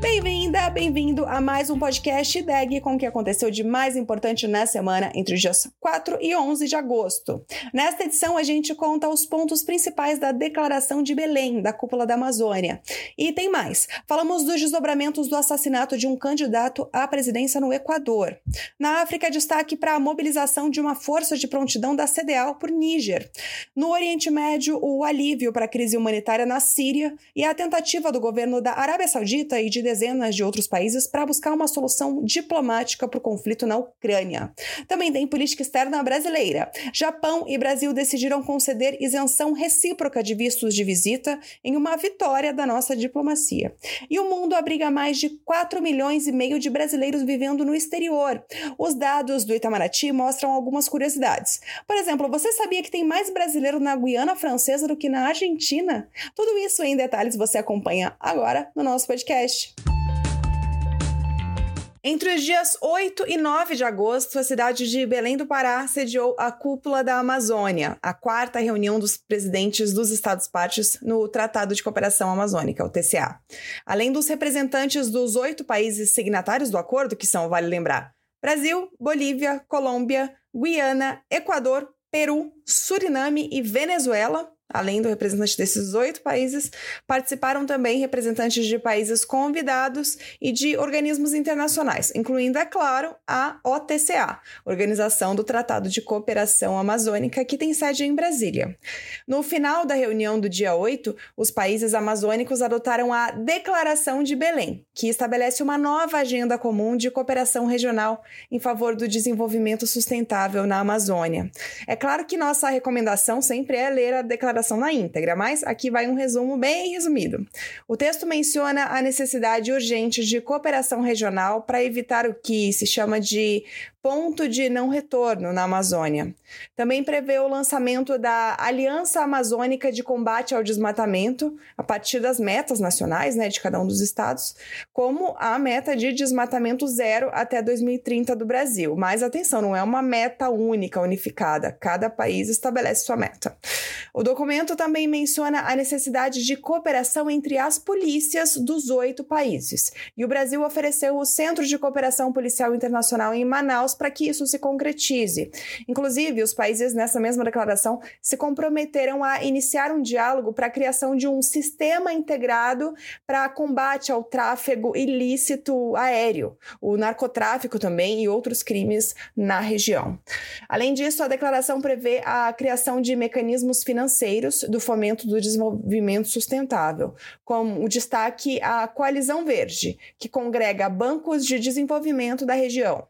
Bem-vinda, bem-vindo a mais um podcast DEG com o que aconteceu de mais importante na semana entre os dias 4 e 11 de agosto. Nesta edição, a gente conta os pontos principais da Declaração de Belém, da Cúpula da Amazônia. E tem mais. Falamos dos desdobramentos do assassinato de um candidato à presidência no Equador. Na África, destaque para a mobilização de uma força de prontidão da CDAO por Níger. No Oriente Médio, o alívio para a crise humanitária na Síria e a tentativa do governo da Arábia Saudita e de dezenas de outros países para buscar uma solução diplomática para o conflito na Ucrânia. Também tem política externa brasileira. Japão e Brasil decidiram conceder isenção recíproca de vistos de visita em uma vitória da nossa diplomacia. E o mundo abriga mais de 4 milhões e meio de brasileiros vivendo no exterior. Os dados do Itamaraty mostram algumas curiosidades. Por exemplo, você sabia que tem mais brasileiro na Guiana Francesa do que na Argentina? Tudo isso em detalhes você acompanha agora no nosso podcast. Entre os dias 8 e 9 de agosto, a cidade de Belém do Pará sediou a Cúpula da Amazônia, a quarta reunião dos presidentes dos Estados-partes no Tratado de Cooperação Amazônica, o TCA. Além dos representantes dos oito países signatários do acordo, que são, vale lembrar, Brasil, Bolívia, Colômbia, Guiana, Equador, Peru, Suriname e Venezuela, Além do representante desses oito países, participaram também representantes de países convidados e de organismos internacionais, incluindo, é claro, a OTCA, Organização do Tratado de Cooperação Amazônica, que tem sede em Brasília. No final da reunião do dia 8, os países amazônicos adotaram a Declaração de Belém, que estabelece uma nova agenda comum de cooperação regional em favor do desenvolvimento sustentável na Amazônia. É claro que nossa recomendação sempre é ler a declaração na íntegra, mas aqui vai um resumo bem resumido. O texto menciona a necessidade urgente de cooperação regional para evitar o que se chama de ponto de não retorno na Amazônia. Também prevê o lançamento da Aliança Amazônica de Combate ao Desmatamento, a partir das metas nacionais né, de cada um dos estados, como a meta de desmatamento zero até 2030 do Brasil. Mas atenção, não é uma meta única, unificada. Cada país estabelece sua meta. O documento também menciona a necessidade de cooperação entre as polícias dos oito países. E o Brasil ofereceu o Centro de Cooperação Policial Internacional em Manaus para que isso se concretize. Inclusive, os países nessa mesma declaração se comprometeram a iniciar um diálogo para a criação de um sistema integrado para combate ao tráfego ilícito aéreo, o narcotráfico também e outros crimes na região. Além disso, a declaração prevê a criação de mecanismos financeiros do fomento do desenvolvimento sustentável, com o destaque à Coalizão Verde, que congrega bancos de desenvolvimento da região.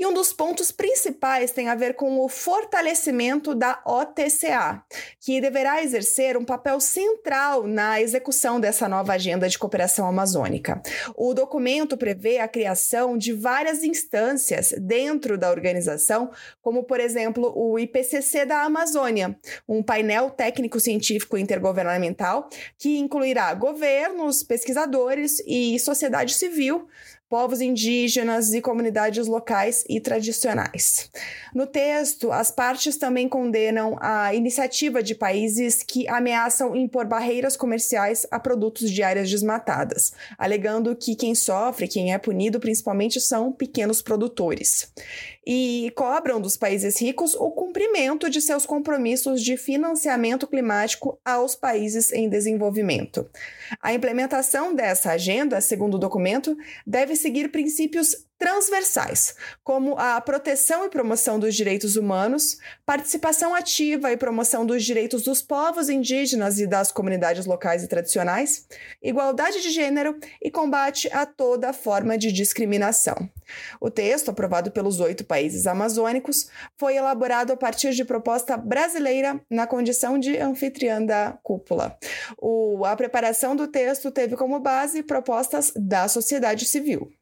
E um dos pontos principais tem a ver com o fortalecimento da OTCA, que deverá exercer um papel central na execução dessa nova agenda de cooperação amazônica. O documento prevê a criação de várias instâncias dentro da organização, como, por exemplo, o IPCC da Amazônia, um painel técnico-científico intergovernamental que incluirá governos, pesquisadores e sociedade civil povos indígenas e comunidades locais e tradicionais. No texto, as partes também condenam a iniciativa de países que ameaçam impor barreiras comerciais a produtos de áreas desmatadas, alegando que quem sofre, quem é punido principalmente são pequenos produtores. E cobram dos países ricos o cumprimento de seus compromissos de financiamento climático aos países em desenvolvimento. A implementação dessa agenda, segundo o documento, deve seguir princípios transversais, como a proteção e promoção dos direitos humanos, participação ativa e promoção dos direitos dos povos indígenas e das comunidades locais e tradicionais, igualdade de gênero e combate a toda forma de discriminação. O texto, aprovado pelos oito países amazônicos, foi elaborado a partir de proposta brasileira na condição de anfitriã da cúpula. O, a preparação do texto teve como base propostas da sociedade civil.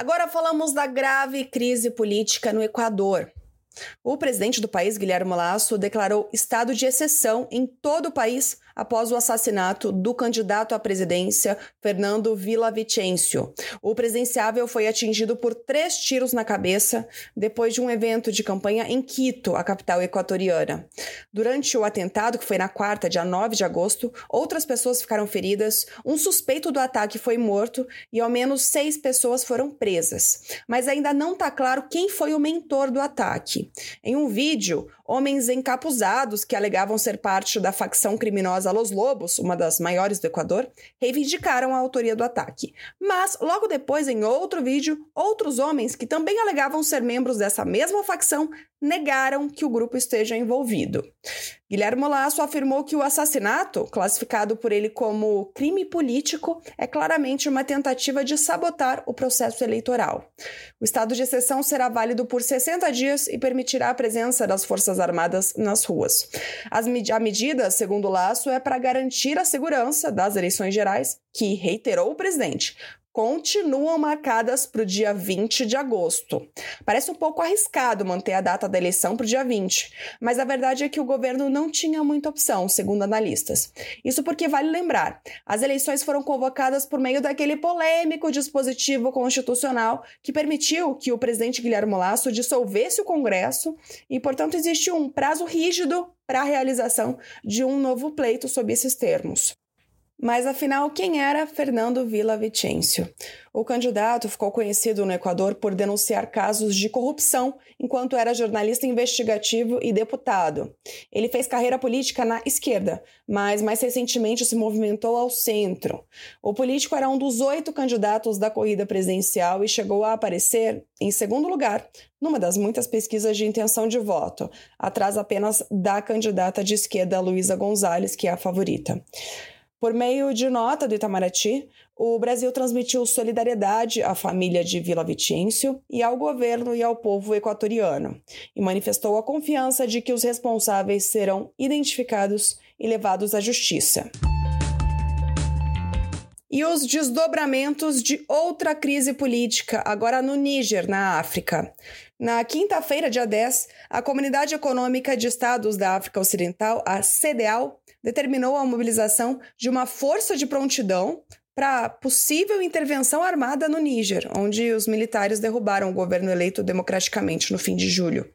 Agora falamos da grave crise política no Equador. O presidente do país, Guilherme Lasso, declarou estado de exceção em todo o país após o assassinato do candidato à presidência Fernando Villavicencio. O presidenciável foi atingido por três tiros na cabeça depois de um evento de campanha em Quito, a capital equatoriana. Durante o atentado, que foi na quarta, dia 9 de agosto, outras pessoas ficaram feridas, um suspeito do ataque foi morto e ao menos seis pessoas foram presas. Mas ainda não está claro quem foi o mentor do ataque. Em um vídeo, homens encapuzados que alegavam ser parte da facção criminosa Los Lobos, uma das maiores do Equador, reivindicaram a autoria do ataque. Mas, logo depois, em outro vídeo, outros homens que também alegavam ser membros dessa mesma facção negaram que o grupo esteja envolvido. Guilherme Lasso afirmou que o assassinato, classificado por ele como crime político, é claramente uma tentativa de sabotar o processo eleitoral. O estado de exceção será válido por 60 dias e permitirá a presença das Forças Armadas nas ruas. As, a medida, segundo Lasso, é para garantir a segurança das eleições gerais, que, reiterou o presidente, continuam marcadas para o dia 20 de agosto. Parece um pouco arriscado manter a data da eleição para o dia 20, mas a verdade é que o governo não tinha muita opção, segundo analistas. Isso porque vale lembrar, as eleições foram convocadas por meio daquele polêmico dispositivo constitucional que permitiu que o presidente Guilherme Lasso dissolvesse o Congresso e, portanto, existe um prazo rígido para a realização de um novo pleito sob esses termos. Mas afinal, quem era Fernando Vicencio? O candidato ficou conhecido no Equador por denunciar casos de corrupção enquanto era jornalista investigativo e deputado. Ele fez carreira política na esquerda, mas mais recentemente se movimentou ao centro. O político era um dos oito candidatos da corrida presidencial e chegou a aparecer em segundo lugar numa das muitas pesquisas de intenção de voto, atrás apenas da candidata de esquerda Luísa Gonzalez, que é a favorita. Por meio de nota do Itamaraty, o Brasil transmitiu solidariedade à família de Vila Vicencio e ao governo e ao povo equatoriano, e manifestou a confiança de que os responsáveis serão identificados e levados à justiça. E os desdobramentos de outra crise política, agora no Níger, na África. Na quinta-feira, dia 10, a Comunidade Econômica de Estados da África Ocidental, a CDAO, determinou a mobilização de uma força de prontidão para possível intervenção armada no Níger, onde os militares derrubaram o governo eleito democraticamente no fim de julho.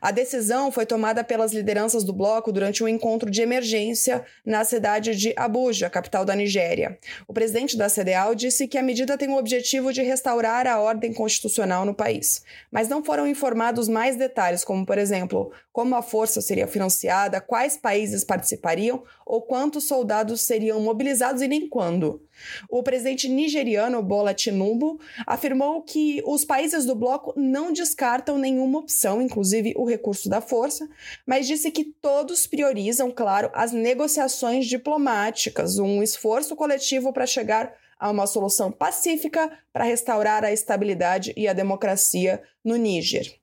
A decisão foi tomada pelas lideranças do bloco durante um encontro de emergência na cidade de Abuja, capital da Nigéria. O presidente da CDAO disse que a medida tem o objetivo de restaurar a ordem constitucional no país, mas não foram informados mais detalhes, como, por exemplo, como a força seria financiada, quais países participariam ou quantos soldados seriam mobilizados e nem quando. O presidente nigeriano Bola Tinubu afirmou que os países do bloco não descartam nenhuma opção, inclusive o recurso da força, mas disse que todos priorizam, claro, as negociações diplomáticas, um esforço coletivo para chegar a uma solução pacífica para restaurar a estabilidade e a democracia no Níger.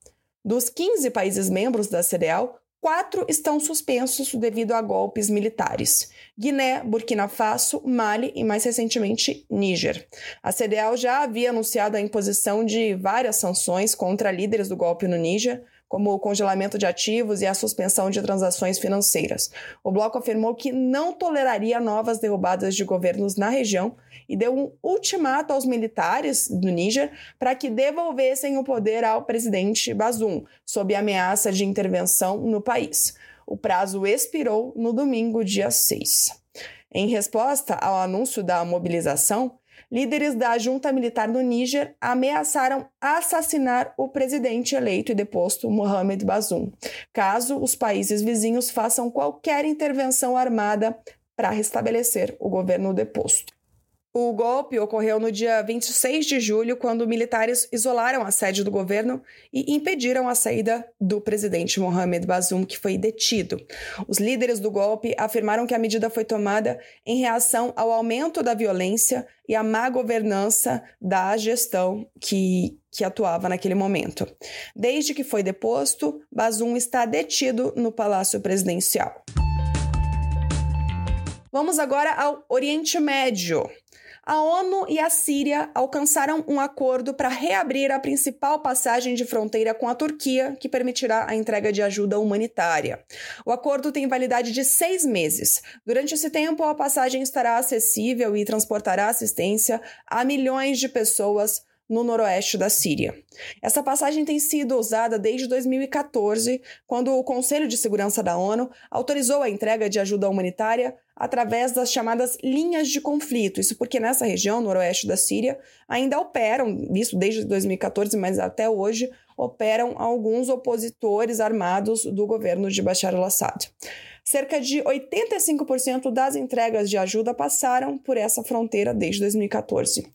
Dos 15 países membros da CDAO, Quatro estão suspensos devido a golpes militares: Guiné, Burkina Faso, Mali e, mais recentemente, Níger. A CDAO já havia anunciado a imposição de várias sanções contra líderes do golpe no Níger, como o congelamento de ativos e a suspensão de transações financeiras. O bloco afirmou que não toleraria novas derrubadas de governos na região e deu um ultimato aos militares do Níger para que devolvessem o poder ao presidente Bazoum, sob ameaça de intervenção no país. O prazo expirou no domingo, dia 6. Em resposta ao anúncio da mobilização, líderes da junta militar no Níger ameaçaram assassinar o presidente eleito e deposto Mohamed Bazoum, caso os países vizinhos façam qualquer intervenção armada para restabelecer o governo deposto. O golpe ocorreu no dia 26 de julho, quando militares isolaram a sede do governo e impediram a saída do presidente Mohamed Bazoum, que foi detido. Os líderes do golpe afirmaram que a medida foi tomada em reação ao aumento da violência e à má governança da gestão que, que atuava naquele momento. Desde que foi deposto, Bazoum está detido no Palácio Presidencial. Vamos agora ao Oriente Médio. A ONU e a Síria alcançaram um acordo para reabrir a principal passagem de fronteira com a Turquia, que permitirá a entrega de ajuda humanitária. O acordo tem validade de seis meses. Durante esse tempo, a passagem estará acessível e transportará assistência a milhões de pessoas no noroeste da Síria. Essa passagem tem sido usada desde 2014, quando o Conselho de Segurança da ONU autorizou a entrega de ajuda humanitária através das chamadas linhas de conflito. Isso porque nessa região, noroeste da Síria, ainda operam, isso desde 2014, mas até hoje, operam alguns opositores armados do governo de Bashar al-Assad. Cerca de 85% das entregas de ajuda passaram por essa fronteira desde 2014.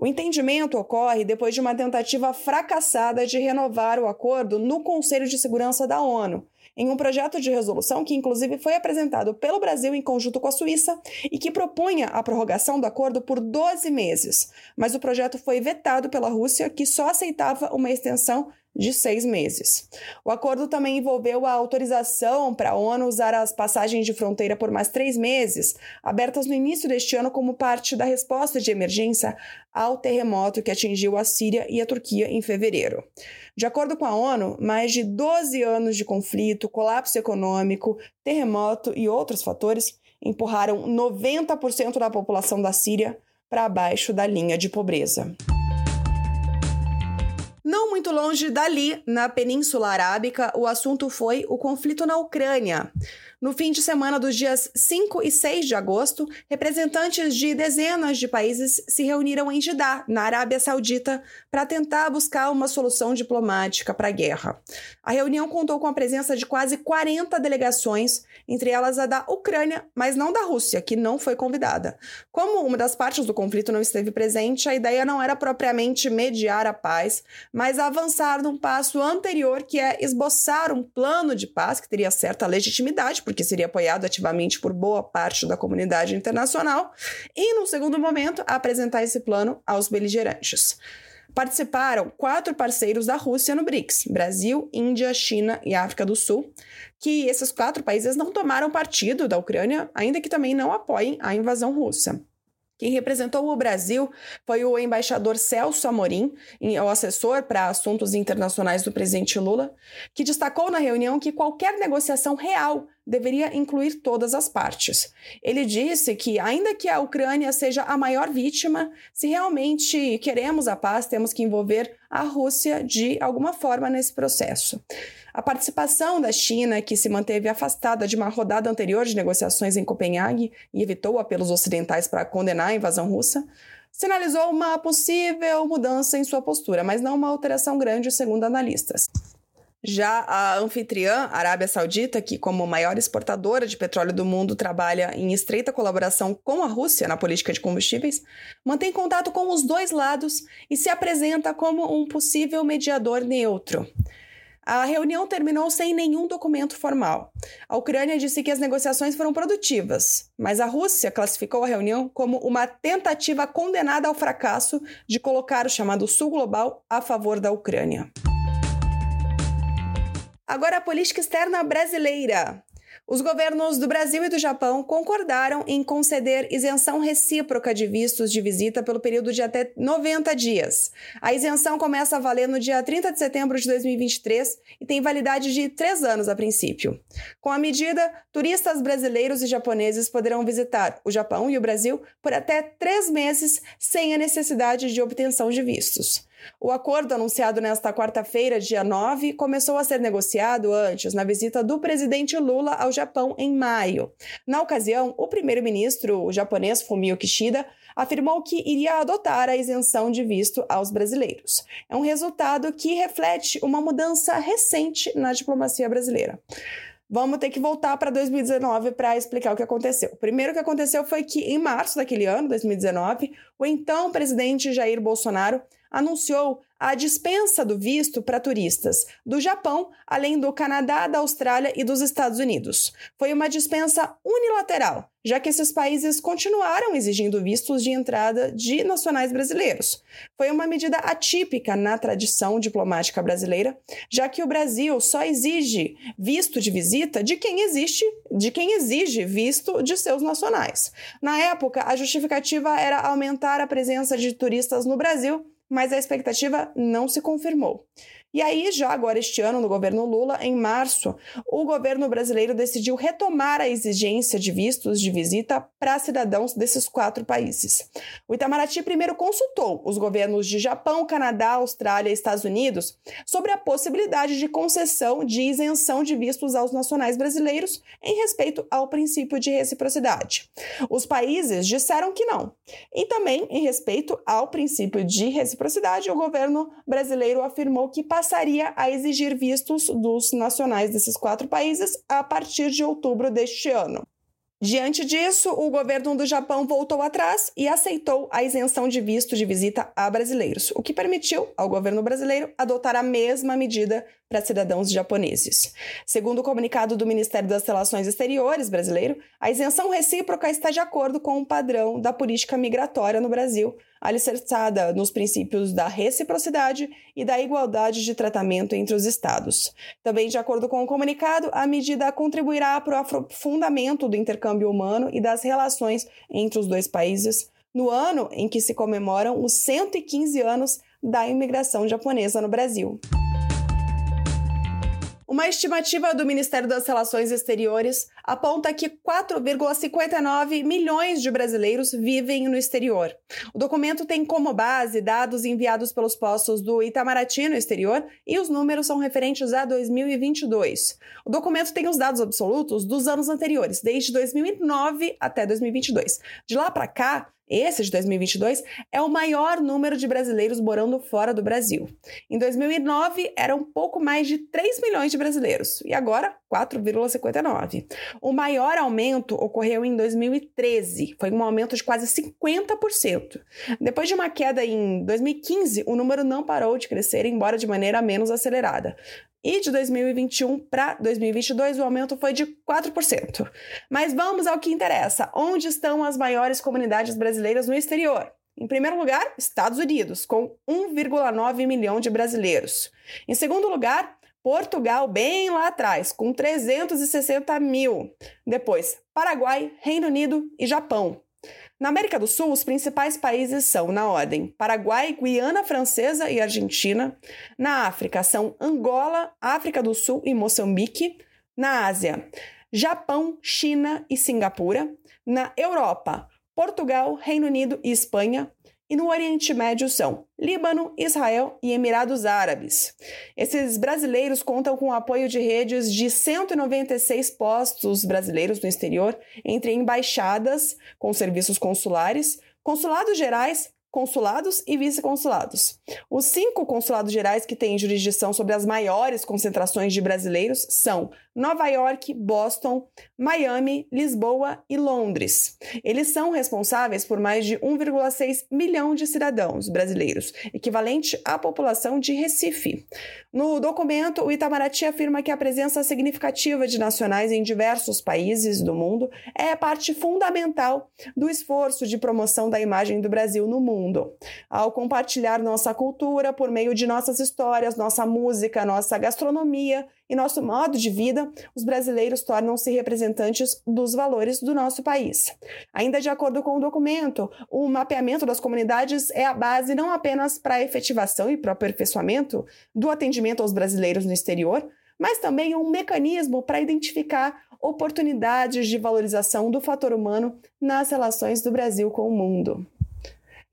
O entendimento ocorre depois de uma tentativa fracassada de renovar o acordo no Conselho de Segurança da ONU, em um projeto de resolução que, inclusive, foi apresentado pelo Brasil em conjunto com a Suíça e que propunha a prorrogação do acordo por 12 meses. Mas o projeto foi vetado pela Rússia, que só aceitava uma extensão de seis meses. O acordo também envolveu a autorização para a ONU usar as passagens de fronteira por mais três meses, abertas no início deste ano como parte da resposta de emergência ao terremoto que atingiu a Síria e a Turquia em fevereiro. De acordo com a ONU, mais de 12 anos de conflito, colapso econômico, terremoto e outros fatores empurraram 90% da população da Síria para abaixo da linha de pobreza. Não muito longe dali, na Península Arábica, o assunto foi o conflito na Ucrânia. No fim de semana dos dias 5 e 6 de agosto, representantes de dezenas de países se reuniram em Jeddah, na Arábia Saudita, para tentar buscar uma solução diplomática para a guerra. A reunião contou com a presença de quase 40 delegações, entre elas a da Ucrânia, mas não da Rússia, que não foi convidada. Como uma das partes do conflito não esteve presente, a ideia não era propriamente mediar a paz, mas avançar num passo anterior, que é esboçar um plano de paz que teria certa legitimidade porque seria apoiado ativamente por boa parte da comunidade internacional, e, no segundo momento, apresentar esse plano aos beligerantes. Participaram quatro parceiros da Rússia no BRICS: Brasil, Índia, China e África do Sul, que esses quatro países não tomaram partido da Ucrânia, ainda que também não apoiem a invasão russa. Quem representou o Brasil foi o embaixador Celso Amorim, o assessor para assuntos internacionais do presidente Lula, que destacou na reunião que qualquer negociação real deveria incluir todas as partes. Ele disse que, ainda que a Ucrânia seja a maior vítima, se realmente queremos a paz, temos que envolver a Rússia de alguma forma nesse processo. A participação da China, que se manteve afastada de uma rodada anterior de negociações em Copenhague e evitou apelos ocidentais para condenar a invasão russa, sinalizou uma possível mudança em sua postura, mas não uma alteração grande, segundo analistas. Já a anfitriã, Arábia Saudita, que, como maior exportadora de petróleo do mundo, trabalha em estreita colaboração com a Rússia na política de combustíveis, mantém contato com os dois lados e se apresenta como um possível mediador neutro. A reunião terminou sem nenhum documento formal. A Ucrânia disse que as negociações foram produtivas, mas a Rússia classificou a reunião como uma tentativa condenada ao fracasso de colocar o chamado Sul Global a favor da Ucrânia. Agora a política externa brasileira. Os governos do Brasil e do Japão concordaram em conceder isenção recíproca de vistos de visita pelo período de até 90 dias. A isenção começa a valer no dia 30 de setembro de 2023 e tem validade de três anos a princípio. Com a medida, turistas brasileiros e japoneses poderão visitar o Japão e o Brasil por até três meses sem a necessidade de obtenção de vistos. O acordo anunciado nesta quarta-feira, dia 9, começou a ser negociado antes, na visita do presidente Lula ao Japão em maio. Na ocasião, o primeiro-ministro japonês Fumio Kishida afirmou que iria adotar a isenção de visto aos brasileiros. É um resultado que reflete uma mudança recente na diplomacia brasileira. Vamos ter que voltar para 2019 para explicar o que aconteceu. O primeiro que aconteceu foi que, em março daquele ano, 2019, o então presidente Jair Bolsonaro anunciou a dispensa do visto para turistas do Japão, além do Canadá, da Austrália e dos Estados Unidos. Foi uma dispensa unilateral, já que esses países continuaram exigindo vistos de entrada de nacionais brasileiros. Foi uma medida atípica na tradição diplomática brasileira, já que o Brasil só exige visto de visita de quem existe, de quem exige visto de seus nacionais. Na época, a justificativa era aumentar a presença de turistas no Brasil mas a expectativa não se confirmou. E aí, já agora este ano, no governo Lula, em março, o governo brasileiro decidiu retomar a exigência de vistos de visita para cidadãos desses quatro países. O Itamaraty primeiro consultou os governos de Japão, Canadá, Austrália e Estados Unidos sobre a possibilidade de concessão de isenção de vistos aos nacionais brasileiros em respeito ao princípio de reciprocidade. Os países disseram que não. E também, em respeito ao princípio de reciprocidade, o governo brasileiro afirmou que passaria a exigir vistos dos nacionais desses quatro países a partir de outubro deste ano. Diante disso, o governo do Japão voltou atrás e aceitou a isenção de visto de visita a brasileiros, o que permitiu ao governo brasileiro adotar a mesma medida para cidadãos japoneses. Segundo o comunicado do Ministério das Relações Exteriores brasileiro, a isenção recíproca está de acordo com o padrão da política migratória no Brasil, alicerçada nos princípios da reciprocidade e da igualdade de tratamento entre os Estados. Também, de acordo com o comunicado, a medida contribuirá para o aprofundamento do intercâmbio humano e das relações entre os dois países no ano em que se comemoram os 115 anos da imigração japonesa no Brasil. Uma estimativa do Ministério das Relações Exteriores aponta que 4,59 milhões de brasileiros vivem no exterior. O documento tem como base dados enviados pelos postos do Itamaraty no exterior e os números são referentes a 2022. O documento tem os dados absolutos dos anos anteriores, desde 2009 até 2022. De lá para cá, esse de 2022 é o maior número de brasileiros morando fora do Brasil. Em 2009, eram pouco mais de 3 milhões de brasileiros e agora 4,59. O maior aumento ocorreu em 2013, foi um aumento de quase 50%. Depois de uma queda em 2015, o número não parou de crescer, embora de maneira menos acelerada. E de 2021 para 2022 o aumento foi de 4%. Mas vamos ao que interessa: onde estão as maiores comunidades brasileiras no exterior? Em primeiro lugar, Estados Unidos, com 1,9 milhão de brasileiros. Em segundo lugar, Portugal, bem lá atrás, com 360 mil. Depois, Paraguai, Reino Unido e Japão. Na América do Sul, os principais países são, na ordem, Paraguai, Guiana Francesa e Argentina. Na África, são Angola, África do Sul e Moçambique. Na Ásia, Japão, China e Singapura. Na Europa, Portugal, Reino Unido e Espanha e no Oriente Médio são Líbano, Israel e Emirados Árabes. Esses brasileiros contam com o apoio de redes de 196 postos brasileiros no exterior, entre embaixadas com serviços consulares, consulados gerais consulados e vice-consulados. Os cinco consulados gerais que têm jurisdição sobre as maiores concentrações de brasileiros são Nova York, Boston, Miami, Lisboa e Londres. Eles são responsáveis por mais de 1,6 milhão de cidadãos brasileiros, equivalente à população de Recife. No documento, o Itamaraty afirma que a presença significativa de nacionais em diversos países do mundo é parte fundamental do esforço de promoção da imagem do Brasil no mundo. Ao compartilhar nossa cultura por meio de nossas histórias, nossa música, nossa gastronomia, e nosso modo de vida, os brasileiros tornam-se representantes dos valores do nosso país. Ainda de acordo com o documento, o mapeamento das comunidades é a base não apenas para a efetivação e para o aperfeiçoamento do atendimento aos brasileiros no exterior, mas também um mecanismo para identificar oportunidades de valorização do fator humano nas relações do Brasil com o mundo.